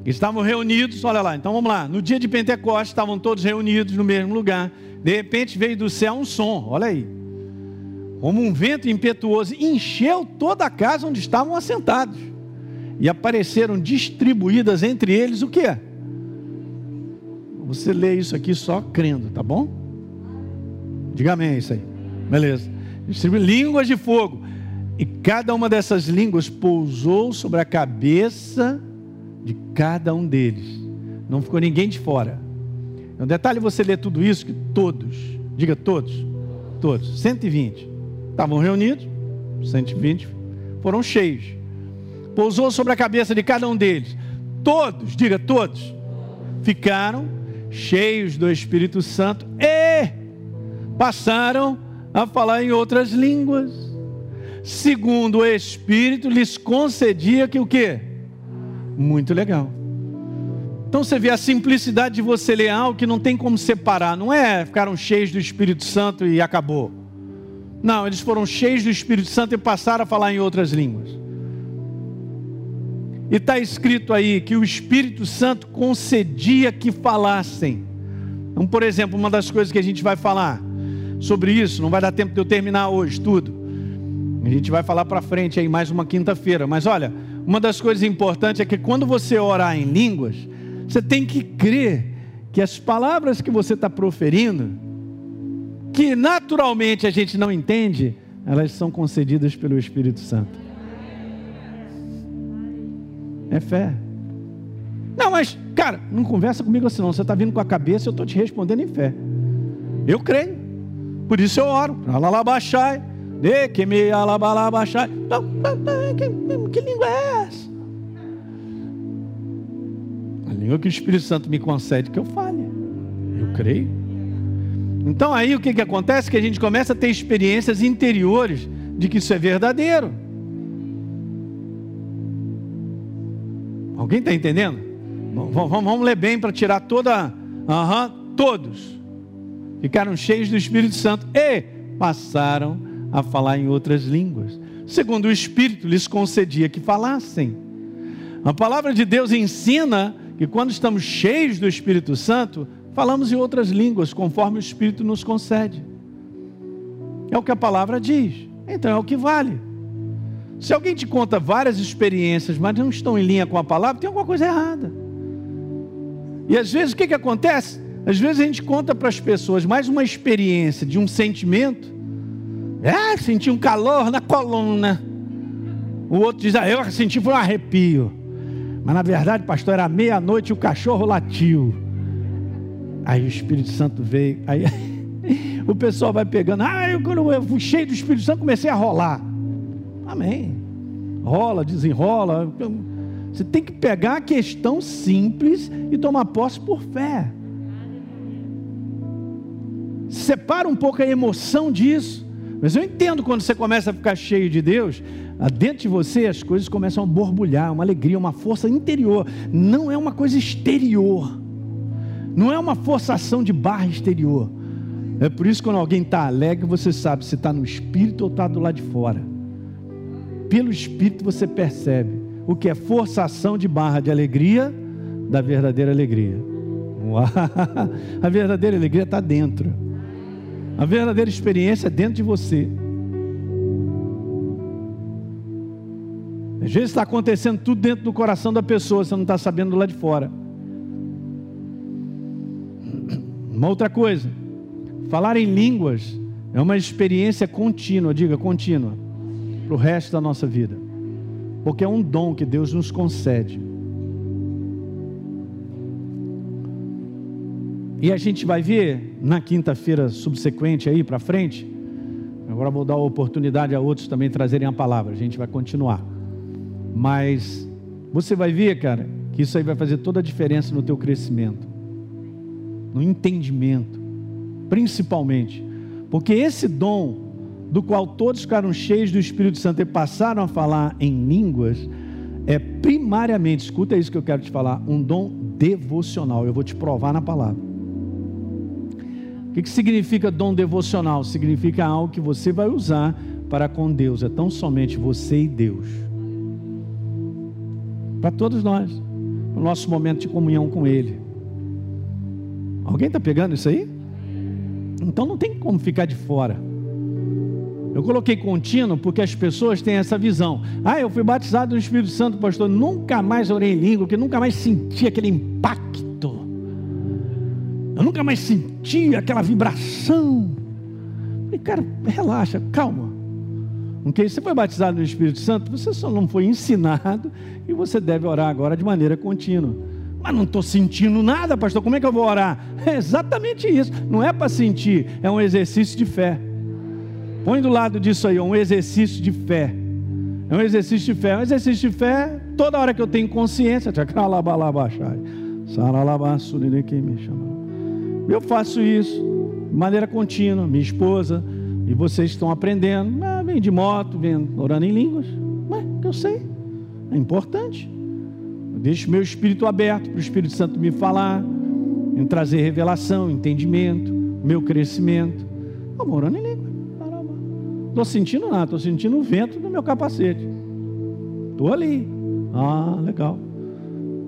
Estavam reunidos, olha lá, então vamos lá. No dia de Pentecostes, estavam todos reunidos no mesmo lugar. De repente veio do céu um som, olha aí. Como um vento impetuoso, encheu toda a casa onde estavam assentados. E apareceram distribuídas entre eles o que? Você lê isso aqui só crendo, tá bom? Diga amém isso aí. Beleza distribuiu línguas de fogo. E cada uma dessas línguas pousou sobre a cabeça de cada um deles. Não ficou ninguém de fora. É um detalhe você ler tudo isso, que todos, diga todos, todos, 120, estavam reunidos, 120 foram cheios. Pousou sobre a cabeça de cada um deles. Todos, diga todos, ficaram cheios do Espírito Santo e passaram a falar em outras línguas, segundo o Espírito lhes concedia que o quê? Muito legal. Então você vê a simplicidade de você ler algo que não tem como separar, não é ficaram cheios do Espírito Santo e acabou. Não, eles foram cheios do Espírito Santo e passaram a falar em outras línguas. E está escrito aí que o Espírito Santo concedia que falassem. Então, por exemplo, uma das coisas que a gente vai falar, sobre isso. Não vai dar tempo de eu terminar hoje tudo. A gente vai falar para frente aí mais uma quinta-feira. Mas olha, uma das coisas importantes é que quando você orar em línguas, você tem que crer que as palavras que você está proferindo, que naturalmente a gente não entende, elas são concedidas pelo Espírito Santo. É fé. Não, mas, cara, não conversa comigo assim não. Você está vindo com a cabeça, eu estou te respondendo em fé. Eu creio. Por isso eu oro. Alalabachai. De que me alabalabachai. Que, língua é essa? A língua que o Espírito Santo me concede que eu fale. Eu creio. Então aí o que, que acontece? Que a gente começa a ter experiências interiores de que isso é verdadeiro. Alguém está entendendo? Vamos, vamos, ler bem para tirar toda. Uhum, todos ficaram cheios do Espírito Santo e passaram a falar em outras línguas, segundo o Espírito lhes concedia que falassem. A palavra de Deus ensina que quando estamos cheios do Espírito Santo, falamos em outras línguas, conforme o Espírito nos concede. É o que a palavra diz, então é o que vale. Se alguém te conta várias experiências, mas não estão em linha com a palavra, tem alguma coisa errada. E às vezes o que, que acontece? Às vezes a gente conta para as pessoas mais uma experiência de um sentimento. É, senti um calor na coluna. O outro diz, ah, eu senti foi um arrepio. Mas na verdade, pastor, era meia-noite e o cachorro latiu. Aí o Espírito Santo veio. Aí o pessoal vai pegando. Ah, eu, quando eu fui cheio do Espírito Santo, comecei a rolar. Amém. Rola, desenrola. Você tem que pegar a questão simples e tomar posse por fé. Separa um pouco a emoção disso. Mas eu entendo quando você começa a ficar cheio de Deus, dentro de você as coisas começam a borbulhar, uma alegria, uma força interior. Não é uma coisa exterior. Não é uma forçação de barra exterior. É por isso que quando alguém está alegre, você sabe se está no espírito ou está do lado de fora. Pelo espírito você percebe o que é forçação de barra de alegria da verdadeira alegria. A verdadeira alegria está dentro. A verdadeira experiência é dentro de você. Às vezes está acontecendo tudo dentro do coração da pessoa, você não está sabendo lá de fora. Uma outra coisa, falar em línguas é uma experiência contínua, diga contínua, para o resto da nossa vida, porque é um dom que Deus nos concede. E a gente vai ver na quinta-feira subsequente aí para frente. Agora vou dar a oportunidade a outros também trazerem a palavra. A gente vai continuar. Mas você vai ver, cara, que isso aí vai fazer toda a diferença no teu crescimento, no entendimento, principalmente, porque esse dom do qual todos ficaram cheios do Espírito Santo e passaram a falar em línguas, é primariamente, escuta isso que eu quero te falar, um dom devocional. Eu vou te provar na palavra que, que significa dom devocional? Significa algo que você vai usar para com Deus. É tão somente você e Deus. Para todos nós. O nosso momento de comunhão com Ele. Alguém está pegando isso aí? Então não tem como ficar de fora. Eu coloquei contínuo porque as pessoas têm essa visão. Ah, eu fui batizado no Espírito Santo, pastor. Nunca mais orei em língua, porque nunca mais senti aquele impacto nunca mais senti aquela vibração. E cara, relaxa, calma. Ok? Você foi batizado no Espírito Santo, você só não foi ensinado e você deve orar agora de maneira contínua. Mas não estou sentindo nada, pastor. Como é que eu vou orar? É exatamente isso. Não é para sentir, é um exercício de fé. Põe do lado disso aí, é um exercício de fé. É um exercício de fé. É um exercício de fé, toda hora que eu tenho consciência, me chama. Eu faço isso de maneira contínua, minha esposa e vocês estão aprendendo. Ah, vem de moto, vem orando em línguas. Mas eu sei, é importante. Eu deixo meu espírito aberto para o Espírito Santo me falar, trazer revelação, entendimento, meu crescimento. Vamos orando em línguas. Estou sentindo nada, estou sentindo o vento do meu capacete. Estou ali. Ah, legal.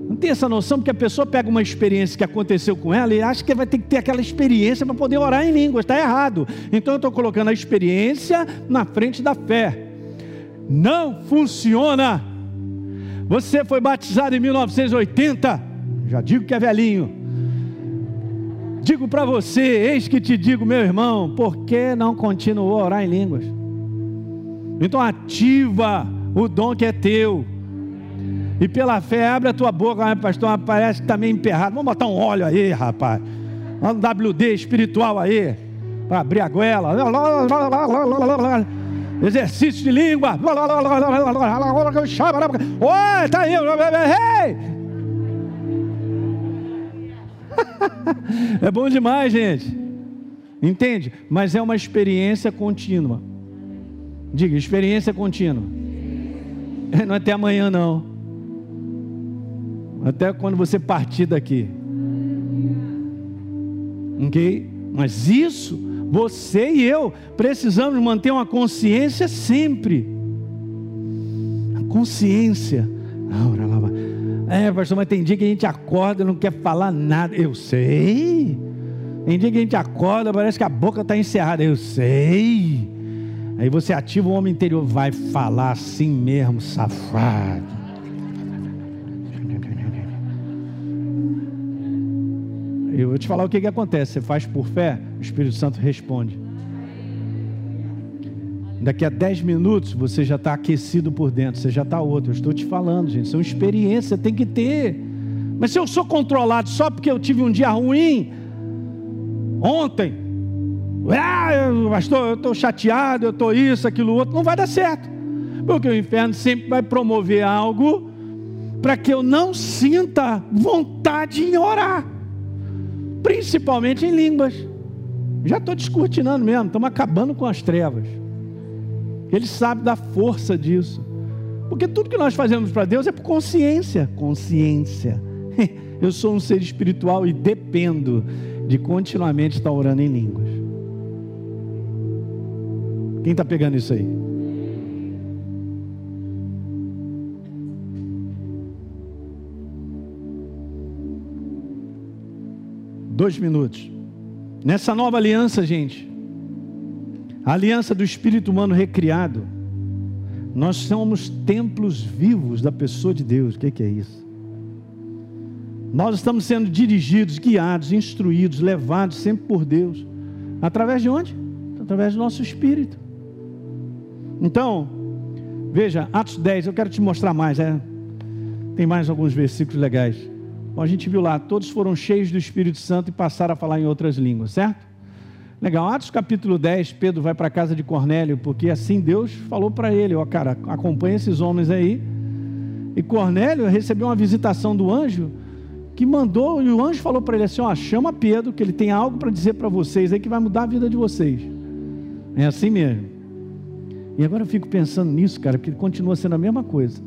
Não tem essa noção, porque a pessoa pega uma experiência que aconteceu com ela e acha que vai ter que ter aquela experiência para poder orar em línguas. Está errado. Então eu estou colocando a experiência na frente da fé. Não funciona. Você foi batizado em 1980. Já digo que é velhinho. Digo para você, eis que te digo, meu irmão, por que não continuou a orar em línguas? Então ativa o dom que é teu. E pela fé, abre a tua boca, pastor, parece que está meio emperrado. Vamos botar um óleo aí, rapaz. Um WD espiritual aí. Para abrir a goela. Exercício de língua. Oi, tá aí. É bom demais, gente. Entende? Mas é uma experiência contínua. Diga, experiência contínua. Não é até amanhã, não até quando você partir daqui. Ok? Mas isso, você e eu precisamos manter uma consciência sempre. A consciência. É, pastor, mas tem dia que a gente acorda e não quer falar nada. Eu sei. Tem dia que a gente acorda, parece que a boca está encerrada. Eu sei. Aí você ativa o homem interior, vai falar assim mesmo, safado. Eu vou te falar o que, que acontece. Você faz por fé, o Espírito Santo responde. Daqui a 10 minutos você já está aquecido por dentro, você já está outro. Eu estou te falando, gente. São experiências, tem que ter. Mas se eu sou controlado só porque eu tive um dia ruim, ontem, ah, pastor, eu estou chateado, eu estou isso, aquilo outro, não vai dar certo. Porque o inferno sempre vai promover algo para que eu não sinta vontade em orar, principalmente em línguas. Já estou descortinando mesmo, estamos acabando com as trevas. Ele sabe da força disso. Porque tudo que nós fazemos para Deus é por consciência. Consciência. Eu sou um ser espiritual e dependo de continuamente estar orando em línguas. Quem está pegando isso aí? Dois minutos. Nessa nova aliança, gente, a aliança do espírito humano recriado, nós somos templos vivos da pessoa de Deus. O que é isso? Nós estamos sendo dirigidos, guiados, instruídos, levados sempre por Deus. Através de onde? Através do nosso espírito. Então, veja, Atos 10, eu quero te mostrar mais, é? Tem mais alguns versículos legais. Bom, a gente viu lá, todos foram cheios do Espírito Santo e passaram a falar em outras línguas, certo? Legal, Atos capítulo 10, Pedro vai para a casa de Cornélio, porque assim Deus falou para ele: Ó, cara, acompanha esses homens aí. E Cornélio recebeu uma visitação do anjo que mandou, e o anjo falou para ele assim: Ó, chama Pedro, que ele tem algo para dizer para vocês aí que vai mudar a vida de vocês. É assim mesmo. E agora eu fico pensando nisso, cara, porque continua sendo a mesma coisa.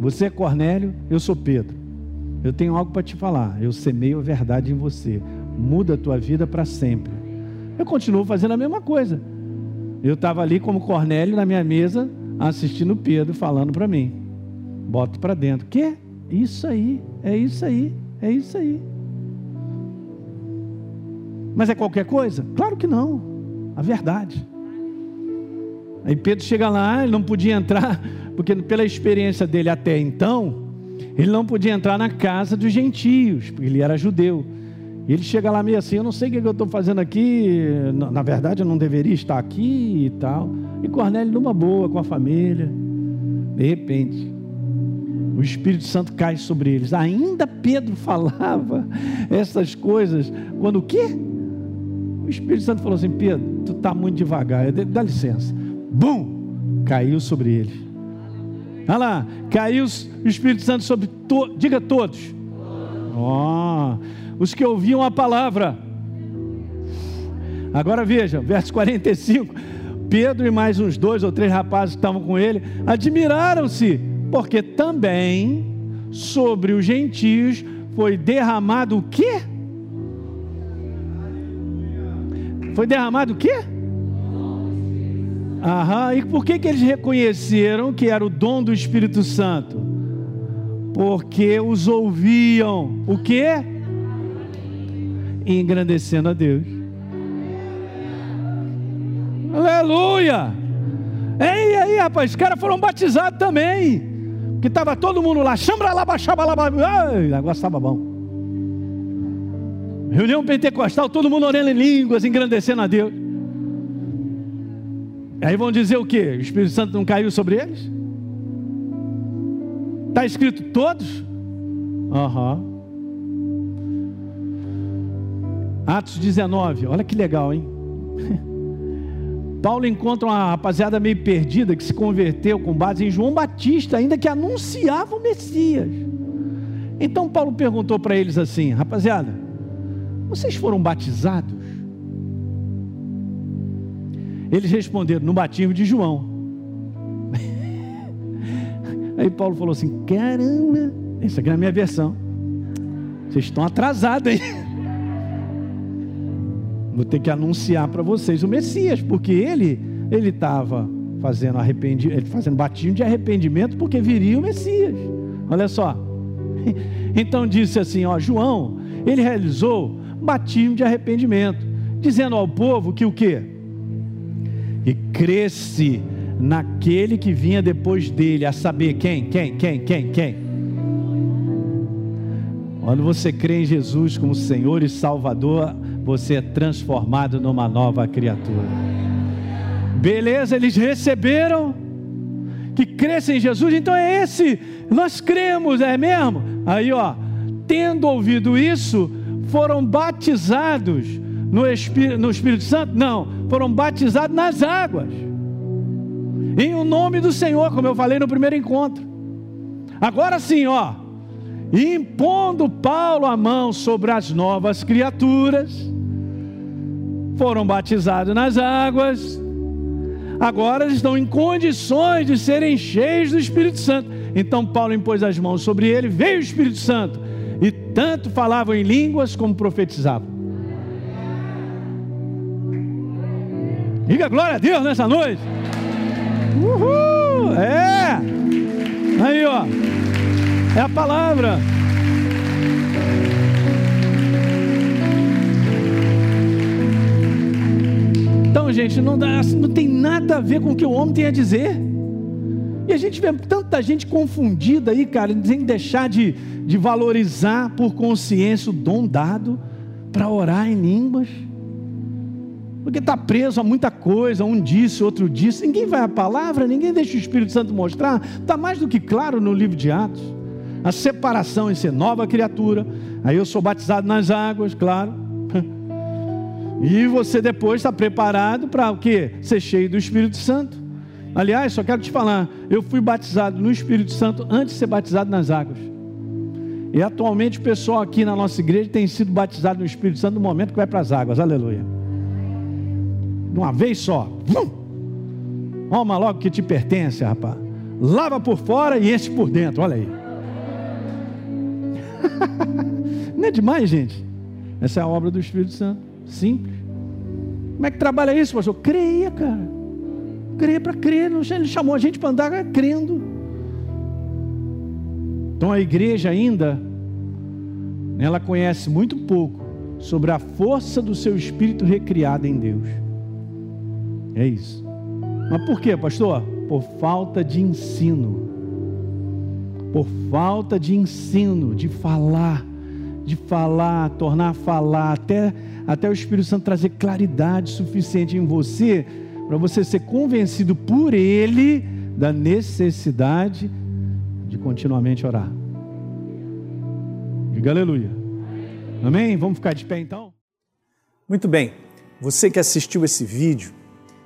Você é Cornélio, eu sou Pedro. Eu tenho algo para te falar. Eu semeio a verdade em você. Muda a tua vida para sempre. Eu continuo fazendo a mesma coisa. Eu estava ali como Cornélio na minha mesa, assistindo Pedro falando para mim. Boto para dentro. Que? Isso aí, é isso aí, é isso aí. Mas é qualquer coisa? Claro que não. A verdade. Aí Pedro chega lá, ele não podia entrar, porque pela experiência dele até então, ele não podia entrar na casa dos gentios, porque ele era judeu. Ele chega lá meio assim, eu não sei o que eu estou fazendo aqui, na verdade eu não deveria estar aqui e tal. E Cornélio numa boa, com a família. De repente, o Espírito Santo cai sobre eles. Ainda Pedro falava essas coisas, quando o quê? O Espírito Santo falou assim, Pedro, tu está muito devagar, dá licença. Bum! Caiu sobre eles. Olha lá, caiu o Espírito Santo sobre, to, diga todos. Oh, os que ouviam a palavra. Agora veja, verso 45. Pedro e mais uns dois ou três rapazes que estavam com ele admiraram-se, porque também sobre os gentios foi derramado o quê? Foi derramado o quê? Aham, e por que, que eles reconheceram que era o dom do Espírito Santo? Porque os ouviam, o quê? engrandecendo a Deus. Aleluia! Ei, aí, rapaz, os caras foram batizados também. Que estava todo mundo lá, chambra lá, baixava lá, negócio estava bom. Reunião pentecostal, todo mundo orando em línguas, engrandecendo a Deus. Aí vão dizer o que? O Espírito Santo não caiu sobre eles? Está escrito todos? Uhum. Atos 19, olha que legal, hein? Paulo encontra uma rapaziada meio perdida que se converteu com base em João Batista, ainda que anunciava o Messias. Então Paulo perguntou para eles assim: rapaziada, vocês foram batizados? Eles responderam: no batismo de João. Aí Paulo falou assim: caramba, essa aqui é a minha versão. Vocês estão atrasados, hein? Vou ter que anunciar para vocês o Messias, porque ele ele estava fazendo arrependimento, fazendo batismo de arrependimento, porque viria o Messias. Olha só. Então disse assim, ó, João, ele realizou batismo de arrependimento, dizendo ao povo que o quê? E cresce naquele que vinha depois dele, a saber quem, quem, quem, quem, quem? Quando você crê em Jesus como Senhor e Salvador, você é transformado numa nova criatura. Beleza, eles receberam que crescem em Jesus, então é esse, nós cremos, é mesmo? Aí, ó, tendo ouvido isso, foram batizados no Espírito, no Espírito Santo? Não, foram batizados nas águas, em o nome do Senhor, como eu falei no primeiro encontro. Agora sim, ó, impondo Paulo a mão sobre as novas criaturas, foram batizados nas águas, agora estão em condições de serem cheios do Espírito Santo. Então Paulo impôs as mãos sobre ele, veio o Espírito Santo, e tanto falavam em línguas como profetizavam. Diga glória a Deus nessa noite. Uhul! É! Aí, ó. É a palavra. Então, gente, não, dá, não tem nada a ver com o que o homem tem a dizer. E a gente vê tanta gente confundida aí, cara, sem deixar de, de valorizar por consciência o dom dado para orar em línguas. Porque está preso a muita coisa, um disse, outro disse. Ninguém vai à palavra, ninguém deixa o Espírito Santo mostrar. Está mais do que claro no livro de Atos. A separação em ser nova criatura. Aí eu sou batizado nas águas, claro. E você depois está preparado para o quê? Ser cheio do Espírito Santo. Aliás, só quero te falar, eu fui batizado no Espírito Santo antes de ser batizado nas águas. E atualmente o pessoal aqui na nossa igreja tem sido batizado no Espírito Santo no momento que vai para as águas. Aleluia. De uma vez só. Vum! Toma logo que te pertence, rapaz. Lava por fora e enche por dentro. Olha aí. Não é demais, gente? Essa é a obra do Espírito Santo. Simples. Como é que trabalha isso, pastor? Creia, cara. Creia para crer. Ele chamou a gente para andar crendo. Então a igreja ainda, ela conhece muito pouco sobre a força do seu espírito recriado em Deus. É isso. Mas por quê, pastor? Por falta de ensino. Por falta de ensino, de falar, de falar, tornar a falar, até até o Espírito Santo trazer claridade suficiente em você, para você ser convencido por Ele da necessidade de continuamente orar. Diga aleluia. Amém? Vamos ficar de pé então? Muito bem. Você que assistiu esse vídeo